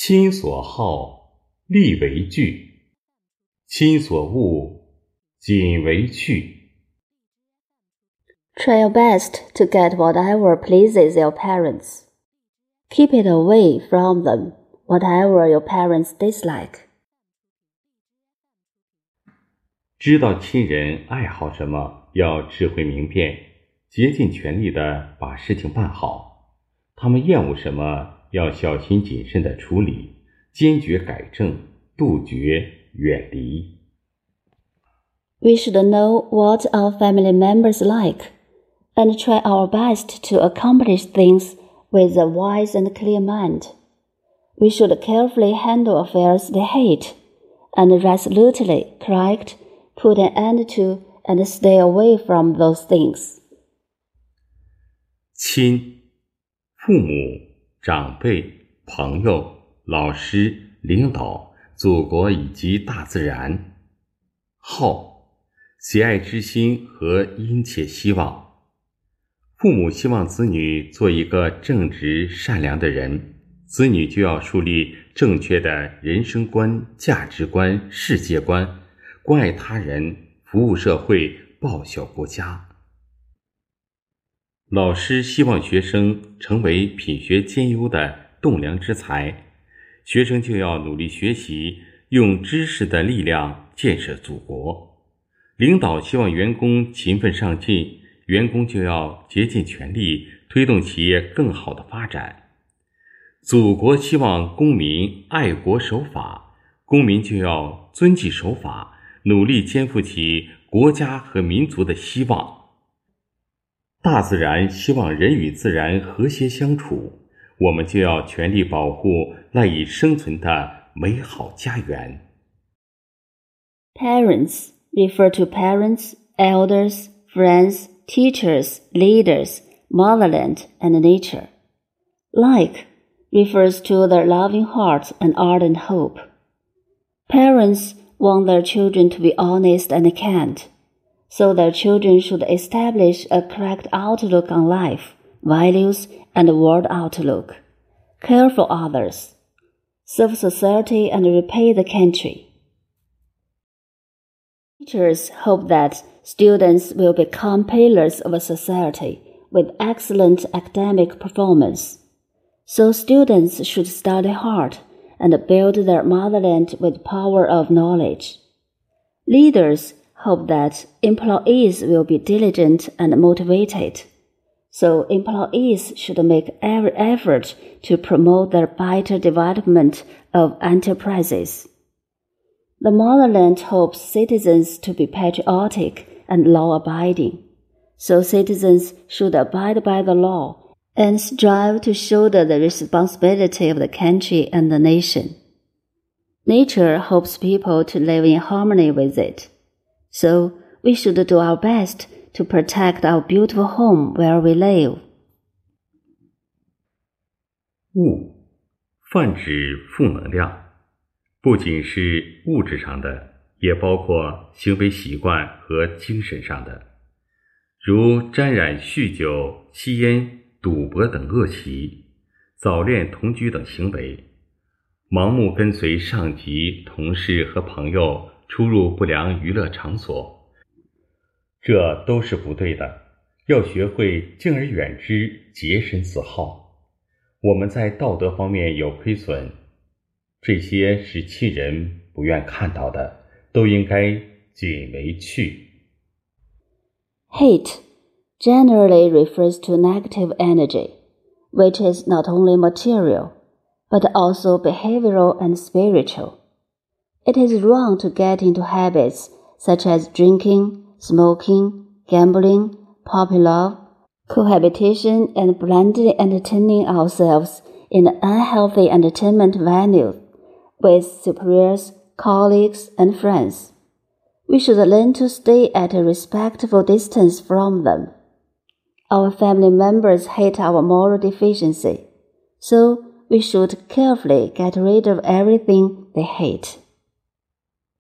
亲所好，力为具；亲所恶，谨为去。Try your best to get whatever pleases your parents. Keep it away from them, whatever your parents dislike. 知道亲人爱好什么，要智慧明辨，竭尽全力的把事情办好；他们厌恶什么，要小心谨慎的处理，坚决改正，杜绝远离。We should know what our family members like, and try our best to accomplish things with a wise and clear mind. We should carefully handle affairs they hate, and resolutely correct, put an end to, and stay away from those things. 亲，父母。 长辈、朋友、老师、领导、祖国以及大自然，好，喜爱之心和殷切希望。父母希望子女做一个正直善良的人，子女就要树立正确的人生观、价值观、世界观，关爱他人，服务社会，报效国家。老师希望学生成为品学兼优的栋梁之才，学生就要努力学习，用知识的力量建设祖国。领导希望员工勤奋上进，员工就要竭尽全力推动企业更好的发展。祖国希望公民爱国守法，公民就要遵纪守法，努力肩负起国家和民族的希望。大自然希望人与自然和谐相处，我们就要全力保护赖以生存的美好家园。Parents refer to parents, elders, friends, teachers, leaders, motherland, and nature. Like refers to their loving heart and ardent hope. Parents want their children to be honest and kind so their children should establish a correct outlook on life, values, and world outlook, care for others, serve society, and repay the country. Teachers hope that students will become pillars of a society with excellent academic performance. So students should study hard and build their motherland with power of knowledge. Leaders hope that employees will be diligent and motivated. So employees should make every effort to promote the better development of enterprises. The motherland hopes citizens to be patriotic and law abiding. So citizens should abide by the law and strive to shoulder the responsibility of the country and the nation. Nature hopes people to live in harmony with it. So we should do our best to protect our beautiful home where we live. 物，泛指负能量，不仅是物质上的，也包括行为习惯和精神上的，如沾染酗酒、吸烟、赌博等恶习，早恋、同居等行为，盲目跟随上级、同事和朋友。出入不良娱乐场所，这都是不对的。要学会敬而远之，洁身自好。我们在道德方面有亏损，这些是亲人不愿看到的，都应该谨为去。Hate generally refers to negative energy, which is not only material, but also behavioral and spiritual. It is wrong to get into habits such as drinking, smoking, gambling, puppy love, cohabitation, and blindly entertaining ourselves in unhealthy entertainment venues with superiors, colleagues, and friends. We should learn to stay at a respectful distance from them. Our family members hate our moral deficiency, so we should carefully get rid of everything they hate.